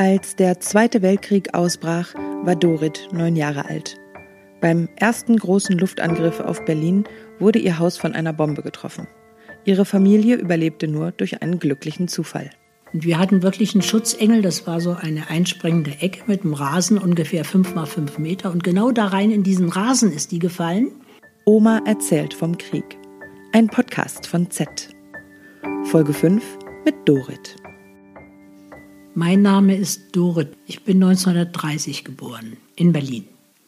Als der Zweite Weltkrieg ausbrach, war Dorit neun Jahre alt. Beim ersten großen Luftangriff auf Berlin wurde ihr Haus von einer Bombe getroffen. Ihre Familie überlebte nur durch einen glücklichen Zufall. Und wir hatten wirklich einen Schutzengel, das war so eine einspringende Ecke mit einem Rasen, ungefähr fünf mal fünf Meter. Und genau da rein in diesen Rasen ist die gefallen. Oma erzählt vom Krieg. Ein Podcast von Z. Folge 5 mit Dorit. Mein Name ist Dorit. Ich bin 1930 geboren in Berlin.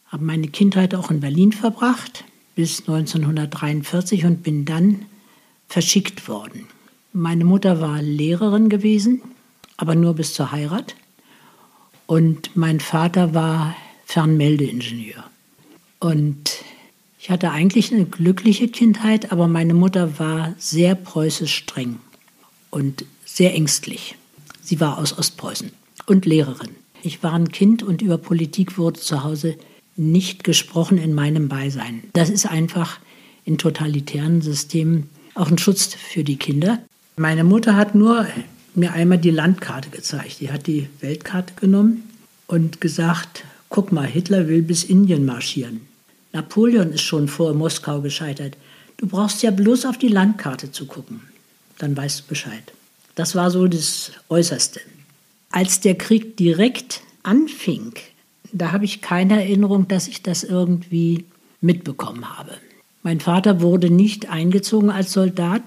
Habe meine Kindheit auch in Berlin verbracht bis 1943 und bin dann verschickt worden. Meine Mutter war Lehrerin gewesen, aber nur bis zur Heirat. Und mein Vater war Fernmeldeingenieur. Und ich hatte eigentlich eine glückliche Kindheit, aber meine Mutter war sehr preußisch streng und sehr ängstlich. Sie war aus Ostpreußen und Lehrerin. Ich war ein Kind und über Politik wurde zu Hause nicht gesprochen in meinem Beisein. Das ist einfach in totalitären Systemen auch ein Schutz für die Kinder. Meine Mutter hat nur mir einmal die Landkarte gezeigt. Die hat die Weltkarte genommen und gesagt, guck mal, Hitler will bis Indien marschieren. Napoleon ist schon vor Moskau gescheitert. Du brauchst ja bloß auf die Landkarte zu gucken. Dann weißt du Bescheid. Das war so das Äußerste. Als der Krieg direkt anfing, da habe ich keine Erinnerung, dass ich das irgendwie mitbekommen habe. Mein Vater wurde nicht eingezogen als Soldat.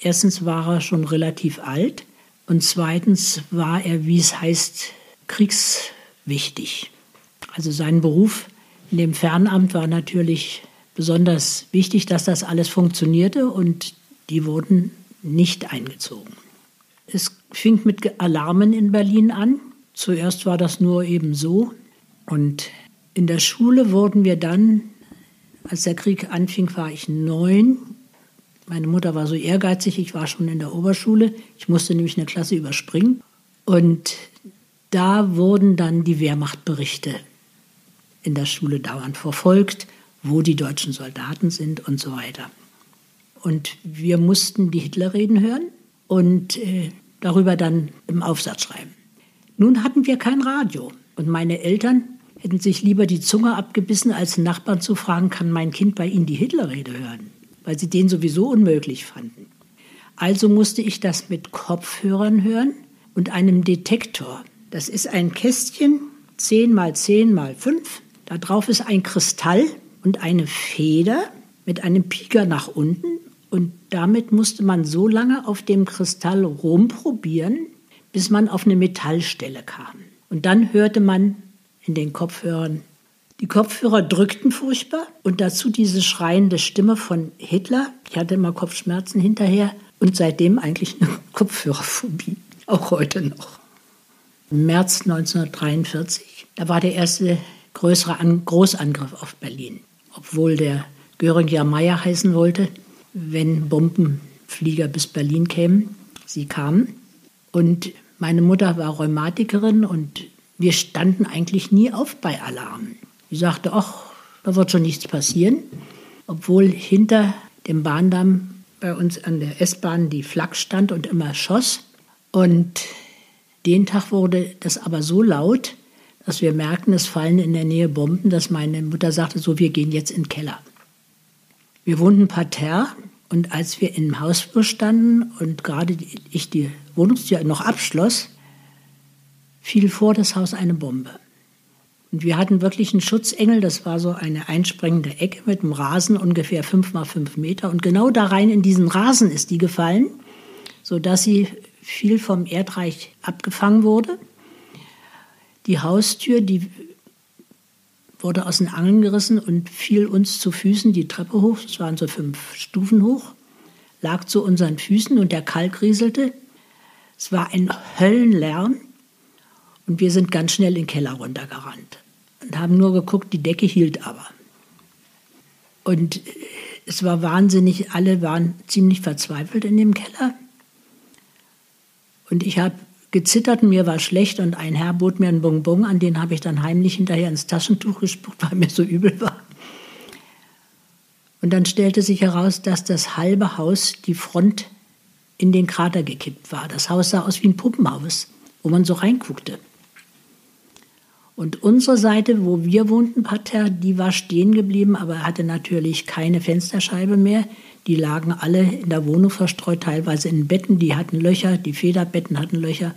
Erstens war er schon relativ alt und zweitens war er, wie es heißt, kriegswichtig. Also sein Beruf in dem Fernamt war natürlich besonders wichtig, dass das alles funktionierte und die wurden nicht eingezogen. Es fing mit Alarmen in Berlin an. Zuerst war das nur eben so. Und in der Schule wurden wir dann, als der Krieg anfing, war ich neun. Meine Mutter war so ehrgeizig, ich war schon in der Oberschule. Ich musste nämlich eine Klasse überspringen. Und da wurden dann die Wehrmachtberichte in der Schule dauernd verfolgt, wo die deutschen Soldaten sind und so weiter. Und wir mussten die Hitlerreden hören und äh, darüber dann im Aufsatz schreiben. Nun hatten wir kein Radio und meine Eltern hätten sich lieber die Zunge abgebissen, als den Nachbarn zu fragen, kann mein Kind bei Ihnen die Hitlerrede hören, weil sie den sowieso unmöglich fanden. Also musste ich das mit Kopfhörern hören und einem Detektor. Das ist ein Kästchen, 10 mal 10 mal 5. Da drauf ist ein Kristall und eine Feder mit einem Pieker nach unten und damit musste man so lange auf dem Kristall rumprobieren, bis man auf eine Metallstelle kam. Und dann hörte man in den Kopfhörern, die Kopfhörer drückten furchtbar und dazu diese schreiende Stimme von Hitler. Ich hatte immer Kopfschmerzen hinterher und seitdem eigentlich eine Kopfhörerphobie, auch heute noch. Im März 1943, da war der erste größere Großangriff auf Berlin, obwohl der Göring ja Meier heißen wollte wenn Bombenflieger bis Berlin kämen. Sie kamen. Und meine Mutter war Rheumatikerin und wir standen eigentlich nie auf bei Alarmen. Sie sagte, ach, da wird schon nichts passieren. Obwohl hinter dem Bahndamm bei uns an der S-Bahn die Flak stand und immer schoss. Und den Tag wurde das aber so laut, dass wir merkten, es fallen in der Nähe Bomben, dass meine Mutter sagte, so, wir gehen jetzt in den Keller. Wir wohnten parterre und als wir im Hausflur standen und gerade ich die Wohnungstür noch abschloss, fiel vor das Haus eine Bombe. Und wir hatten wirklich einen Schutzengel, das war so eine einspringende Ecke mit einem Rasen, ungefähr fünf mal fünf Meter. Und genau da rein in diesen Rasen ist die gefallen, sodass sie viel vom Erdreich abgefangen wurde. Die Haustür, die wurde aus den Angeln gerissen und fiel uns zu Füßen die Treppe hoch. Es waren so fünf Stufen hoch, lag zu unseren Füßen und der Kalk rieselte. Es war ein Höllenlärm und wir sind ganz schnell in den Keller runtergerannt und haben nur geguckt, die Decke hielt aber. Und es war wahnsinnig, alle waren ziemlich verzweifelt in dem Keller. Und ich habe gezittert, mir war schlecht und ein Herr bot mir einen Bonbon, an den habe ich dann heimlich hinterher ins Taschentuch gespuckt, weil mir so übel war. Und dann stellte sich heraus, dass das halbe Haus, die Front in den Krater gekippt war. Das Haus sah aus wie ein Puppenhaus, wo man so reinguckte. Und unsere Seite, wo wir wohnten, Parterre, die war stehen geblieben, aber hatte natürlich keine Fensterscheibe mehr. Die lagen alle in der Wohnung verstreut, teilweise in Betten, die hatten Löcher, die Federbetten hatten Löcher,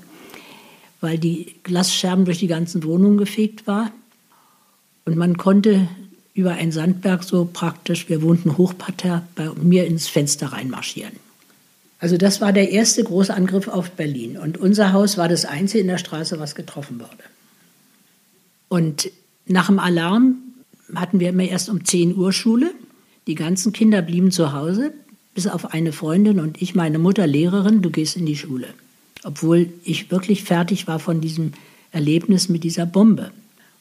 weil die Glasscherben durch die ganzen Wohnungen gefegt war. Und man konnte über ein Sandberg so praktisch, wir wohnten Hochparterre, bei mir ins Fenster reinmarschieren. Also das war der erste große Angriff auf Berlin. Und unser Haus war das einzige in der Straße, was getroffen wurde. Und nach dem Alarm hatten wir immer erst um 10 Uhr Schule. Die ganzen Kinder blieben zu Hause, bis auf eine Freundin und ich, meine Mutter Lehrerin, du gehst in die Schule. Obwohl ich wirklich fertig war von diesem Erlebnis mit dieser Bombe.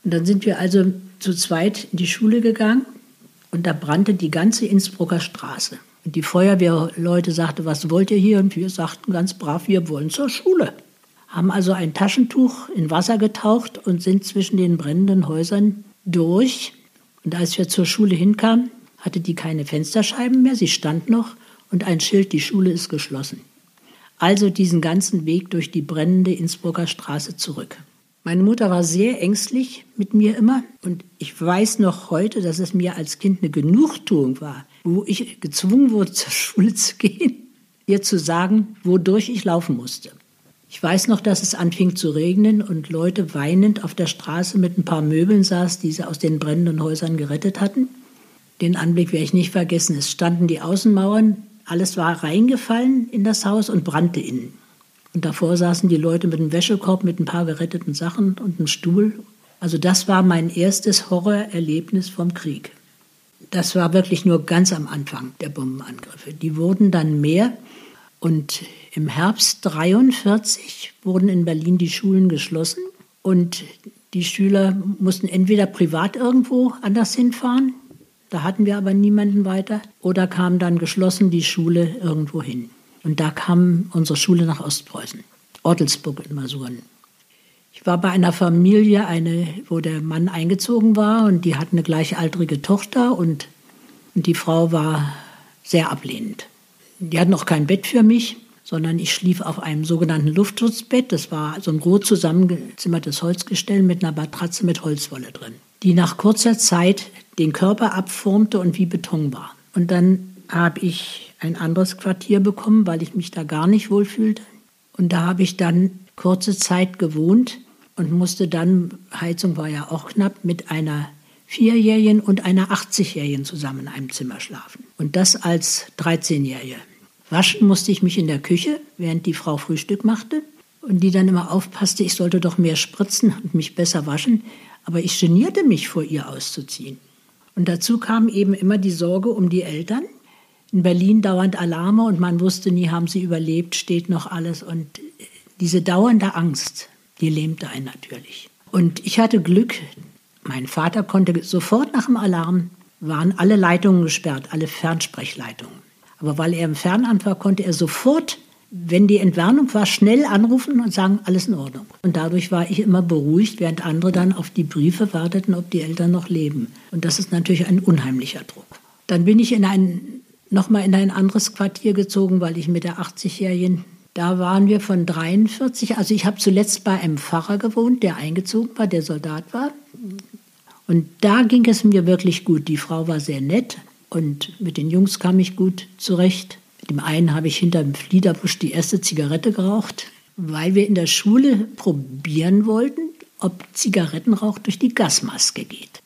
Und dann sind wir also zu zweit in die Schule gegangen und da brannte die ganze Innsbrucker Straße. Und die Feuerwehrleute sagten, was wollt ihr hier? Und wir sagten ganz brav, wir wollen zur Schule haben also ein Taschentuch in Wasser getaucht und sind zwischen den brennenden Häusern durch. Und als wir zur Schule hinkamen, hatte die keine Fensterscheiben mehr, sie stand noch und ein Schild, die Schule ist geschlossen. Also diesen ganzen Weg durch die brennende Innsbrucker Straße zurück. Meine Mutter war sehr ängstlich mit mir immer und ich weiß noch heute, dass es mir als Kind eine Genugtuung war, wo ich gezwungen wurde, zur Schule zu gehen, ihr zu sagen, wodurch ich laufen musste. Ich weiß noch, dass es anfing zu regnen und Leute weinend auf der Straße mit ein paar Möbeln saßen, die sie aus den brennenden Häusern gerettet hatten. Den Anblick werde ich nicht vergessen. Es standen die Außenmauern, alles war reingefallen in das Haus und brannte innen. Und davor saßen die Leute mit einem Wäschekorb, mit ein paar geretteten Sachen und einem Stuhl. Also das war mein erstes Horrorerlebnis vom Krieg. Das war wirklich nur ganz am Anfang der Bombenangriffe. Die wurden dann mehr und im Herbst 43 wurden in Berlin die Schulen geschlossen und die Schüler mussten entweder privat irgendwo anders hinfahren, da hatten wir aber niemanden weiter, oder kam dann geschlossen die Schule irgendwo hin. Und da kam unsere Schule nach Ostpreußen, Ortelsburg in Masuren. Ich war bei einer Familie, eine, wo der Mann eingezogen war und die hatten eine gleichaltrige Tochter und, und die Frau war sehr ablehnend. Die hatten auch kein Bett für mich, sondern ich schlief auf einem sogenannten Luftschutzbett. Das war so ein groß zusammengezimmertes Holzgestell mit einer Matratze mit Holzwolle drin, die nach kurzer Zeit den Körper abformte und wie Beton war. Und dann habe ich ein anderes Quartier bekommen, weil ich mich da gar nicht wohlfühlte. Und da habe ich dann kurze Zeit gewohnt und musste dann, Heizung war ja auch knapp, mit einer Vierjährigen und einer 80-Jährigen zusammen in einem Zimmer schlafen. Und das als 13-Jährige. Waschen musste ich mich in der Küche, während die Frau Frühstück machte und die dann immer aufpasste, ich sollte doch mehr spritzen und mich besser waschen. Aber ich genierte mich, vor ihr auszuziehen. Und dazu kam eben immer die Sorge um die Eltern. In Berlin dauernd Alarme und man wusste nie, haben sie überlebt, steht noch alles. Und diese dauernde Angst, die lähmte einen natürlich. Und ich hatte Glück, mein Vater konnte sofort nach dem Alarm, waren alle Leitungen gesperrt, alle Fernsprechleitungen. Aber weil er im Fernamt war, konnte er sofort, wenn die Entwarnung war, schnell anrufen und sagen, alles in Ordnung. Und dadurch war ich immer beruhigt, während andere dann auf die Briefe warteten, ob die Eltern noch leben. Und das ist natürlich ein unheimlicher Druck. Dann bin ich in ein, nochmal in ein anderes Quartier gezogen, weil ich mit der 80-Jährigen, da waren wir von 43, also ich habe zuletzt bei einem Pfarrer gewohnt, der eingezogen war, der Soldat war. Und da ging es mir wirklich gut. Die Frau war sehr nett und mit den Jungs kam ich gut zurecht. Mit dem einen habe ich hinter dem Fliederbusch die erste Zigarette geraucht, weil wir in der Schule probieren wollten, ob Zigarettenrauch durch die Gasmaske geht.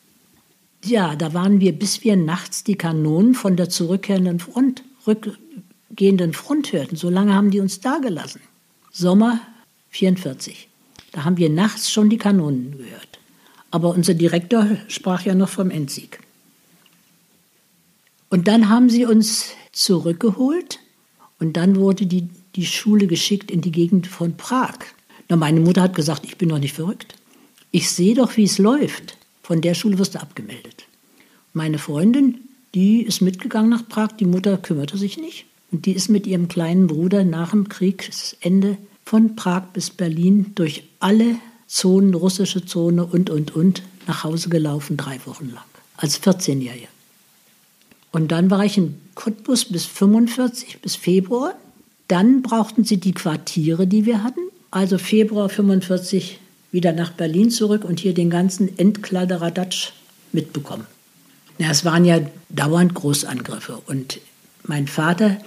Ja, da waren wir, bis wir nachts die Kanonen von der zurückkehrenden Front, rückgehenden Front hörten. So lange haben die uns da gelassen. Sommer 44. Da haben wir nachts schon die Kanonen gehört. Aber unser Direktor sprach ja noch vom Endsieg. Und dann haben sie uns zurückgeholt und dann wurde die, die Schule geschickt in die Gegend von Prag. Na, meine Mutter hat gesagt, ich bin doch nicht verrückt. Ich sehe doch, wie es läuft. Von der Schule wirst du abgemeldet. Meine Freundin, die ist mitgegangen nach Prag, die Mutter kümmerte sich nicht. Und die ist mit ihrem kleinen Bruder nach dem Kriegsende von Prag bis Berlin durch alle Zonen, russische Zone und, und, und, nach Hause gelaufen, drei Wochen lang, als 14-Jährige. Und dann war ich in Cottbus bis 45, bis Februar. Dann brauchten sie die Quartiere, die wir hatten. Also Februar 45 wieder nach Berlin zurück und hier den ganzen Endkladderadatsch mitbekommen. Ja, es waren ja dauernd Großangriffe. Und mein Vater,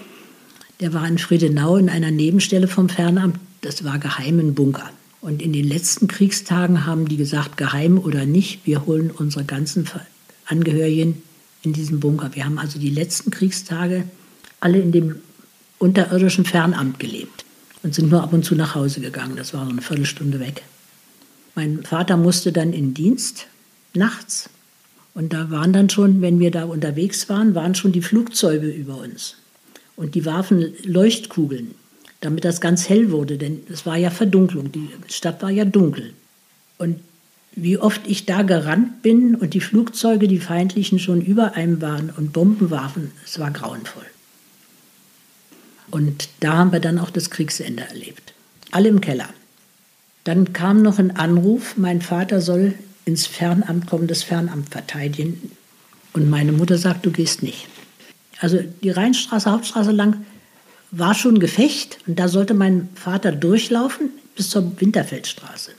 der war in Friedenau in einer Nebenstelle vom Fernamt, das war geheim im Bunker. Und in den letzten Kriegstagen haben die gesagt, geheim oder nicht, wir holen unsere ganzen Angehörigen in diesen Bunker. Wir haben also die letzten Kriegstage alle in dem unterirdischen Fernamt gelebt und sind nur ab und zu nach Hause gegangen. Das war so eine Viertelstunde weg. Mein Vater musste dann in Dienst nachts und da waren dann schon, wenn wir da unterwegs waren, waren schon die Flugzeuge über uns. Und die warfen Leuchtkugeln, damit das ganz hell wurde, denn es war ja Verdunklung, die Stadt war ja dunkel. Und wie oft ich da gerannt bin und die Flugzeuge, die feindlichen, schon über einem waren und Bomben warfen, es war grauenvoll. Und da haben wir dann auch das Kriegsende erlebt. Alle im Keller. Dann kam noch ein Anruf, mein Vater soll ins Fernamt kommen, das Fernamt verteidigen. Und meine Mutter sagt, du gehst nicht. Also die Rheinstraße, Hauptstraße lang war schon Gefecht und da sollte mein Vater durchlaufen bis zur Winterfeldstraße.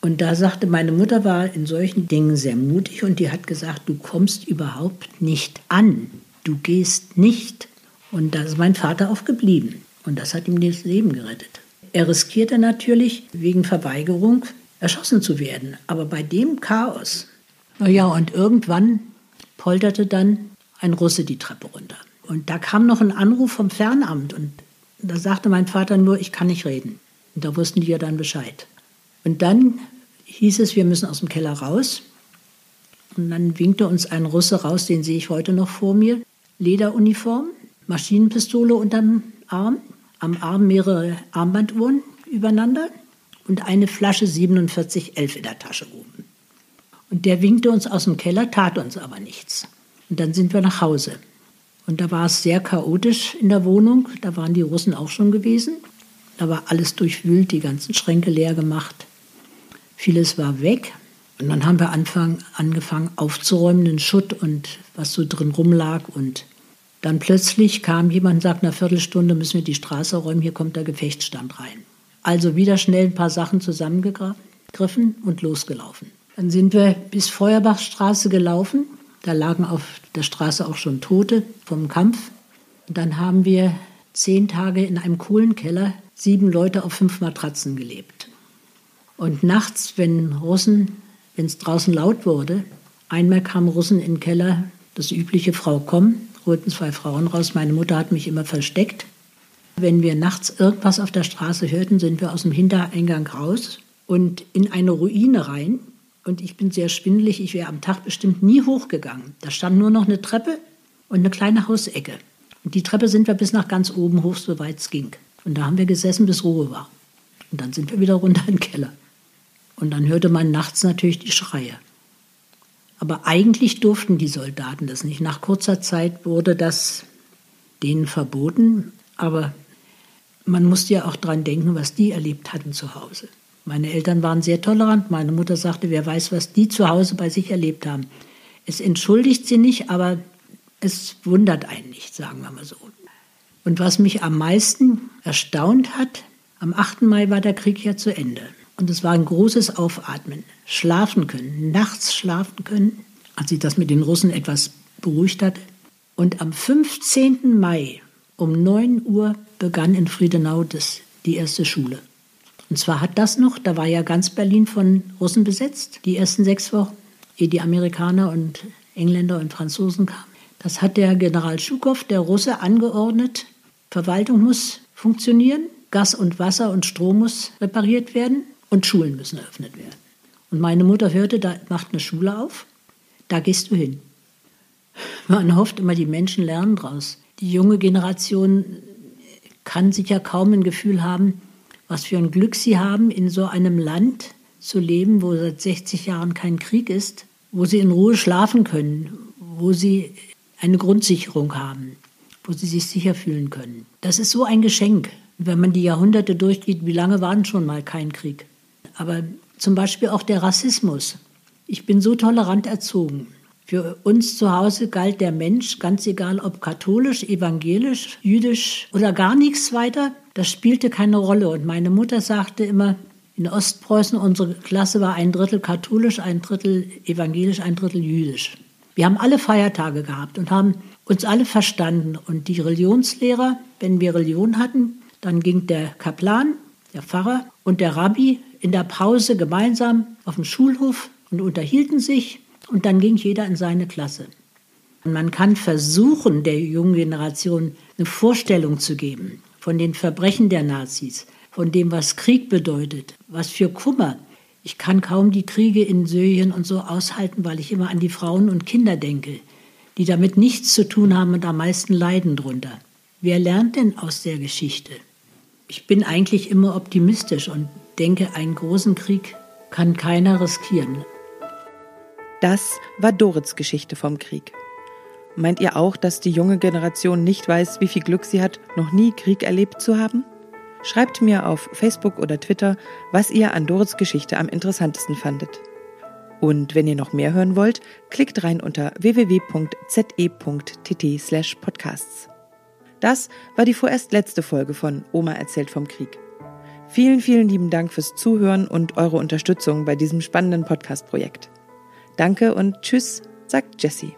Und da sagte meine Mutter war in solchen Dingen sehr mutig und die hat gesagt, du kommst überhaupt nicht an, du gehst nicht. Und da ist mein Vater auch geblieben und das hat ihm das Leben gerettet. Er riskierte natürlich wegen Verweigerung erschossen zu werden. Aber bei dem Chaos, naja, und irgendwann polterte dann ein Russe die Treppe runter. Und da kam noch ein Anruf vom Fernamt und da sagte mein Vater nur, ich kann nicht reden. Und da wussten die ja dann Bescheid. Und dann hieß es, wir müssen aus dem Keller raus. Und dann winkte uns ein Russe raus, den sehe ich heute noch vor mir. Lederuniform, Maschinenpistole unterm Arm, am Arm mehrere Armbanduhren übereinander und eine Flasche 4711 in der Tasche oben. Und der winkte uns aus dem Keller, tat uns aber nichts. Und dann sind wir nach Hause. Und da war es sehr chaotisch in der Wohnung. Da waren die Russen auch schon gewesen. Da war alles durchwühlt, die ganzen Schränke leer gemacht. Vieles war weg. Und dann haben wir Anfang, angefangen aufzuräumen, den Schutt und was so drin rumlag. Und dann plötzlich kam jemand und sagte, nach einer Viertelstunde müssen wir die Straße räumen, hier kommt der Gefechtsstand rein. Also wieder schnell ein paar Sachen zusammengegriffen und losgelaufen. Dann sind wir bis Feuerbachstraße gelaufen. Da lagen auf der Straße auch schon Tote vom Kampf. Und dann haben wir zehn Tage in einem Kohlenkeller sieben Leute auf fünf Matratzen gelebt. Und nachts, wenn Russen, wenn es draußen laut wurde, einmal kamen Russen in den Keller, das übliche Frau komm, holten zwei Frauen raus. Meine Mutter hat mich immer versteckt. Wenn wir nachts irgendwas auf der Straße hörten, sind wir aus dem Hintereingang raus und in eine Ruine rein. Und ich bin sehr schwindelig, ich wäre am Tag bestimmt nie hochgegangen. Da stand nur noch eine Treppe und eine kleine Hausecke. Und die Treppe sind wir bis nach ganz oben hoch, soweit es ging. Und da haben wir gesessen, bis Ruhe war. Und dann sind wir wieder runter in den Keller. Und dann hörte man nachts natürlich die Schreie. Aber eigentlich durften die Soldaten das nicht. Nach kurzer Zeit wurde das denen verboten. Aber man musste ja auch daran denken, was die erlebt hatten zu Hause. Meine Eltern waren sehr tolerant. Meine Mutter sagte, wer weiß, was die zu Hause bei sich erlebt haben. Es entschuldigt sie nicht, aber es wundert einen nicht, sagen wir mal so. Und was mich am meisten erstaunt hat, am 8. Mai war der Krieg ja zu Ende. Und es war ein großes Aufatmen. Schlafen können, nachts schlafen können, als sich das mit den Russen etwas beruhigt hatte. Und am 15. Mai um 9 Uhr begann in Friedenau das, die erste Schule. Und zwar hat das noch, da war ja ganz Berlin von Russen besetzt, die ersten sechs Wochen, ehe die Amerikaner und Engländer und Franzosen kamen. Das hat der General Schukow, der Russe, angeordnet. Verwaltung muss funktionieren, Gas und Wasser und Strom muss repariert werden und Schulen müssen eröffnet werden. Und meine Mutter hörte, da macht eine Schule auf, da gehst du hin. Man hofft immer, die Menschen lernen daraus. Die junge Generation kann sicher kaum ein Gefühl haben, was für ein Glück sie haben, in so einem Land zu leben, wo seit 60 Jahren kein Krieg ist, wo sie in Ruhe schlafen können, wo sie eine Grundsicherung haben, wo sie sich sicher fühlen können. Das ist so ein Geschenk. Wenn man die Jahrhunderte durchgeht, wie lange war denn schon mal kein Krieg? Aber zum Beispiel auch der Rassismus. Ich bin so tolerant erzogen. Für uns zu Hause galt der Mensch, ganz egal ob katholisch, evangelisch, jüdisch oder gar nichts weiter, das spielte keine Rolle. Und meine Mutter sagte immer, In Ostpreußen, unsere Klasse war ein Drittel katholisch, ein Drittel evangelisch, ein Drittel jüdisch. Wir haben alle Feiertage gehabt und haben uns alle verstanden. Und die Religionslehrer, wenn wir Religion hatten, dann ging der Kaplan, der Pfarrer und der Rabbi in der Pause gemeinsam auf dem Schulhof und unterhielten sich und dann ging jeder in seine Klasse. Man kann versuchen, der jungen Generation eine Vorstellung zu geben von den Verbrechen der Nazis, von dem, was Krieg bedeutet, was für Kummer. Ich kann kaum die Kriege in Syrien und so aushalten, weil ich immer an die Frauen und Kinder denke, die damit nichts zu tun haben und am meisten leiden drunter. Wer lernt denn aus der Geschichte? Ich bin eigentlich immer optimistisch und denke, einen großen Krieg kann keiner riskieren. Das war Dorits Geschichte vom Krieg. Meint ihr auch, dass die junge Generation nicht weiß, wie viel Glück sie hat, noch nie Krieg erlebt zu haben? Schreibt mir auf Facebook oder Twitter, was ihr an Dorits Geschichte am interessantesten fandet. Und wenn ihr noch mehr hören wollt, klickt rein unter www.ze.tt/podcasts. Das war die vorerst letzte Folge von Oma erzählt vom Krieg. Vielen, vielen lieben Dank fürs Zuhören und eure Unterstützung bei diesem spannenden Podcast-Projekt. Danke und tschüss, sagt Jessie.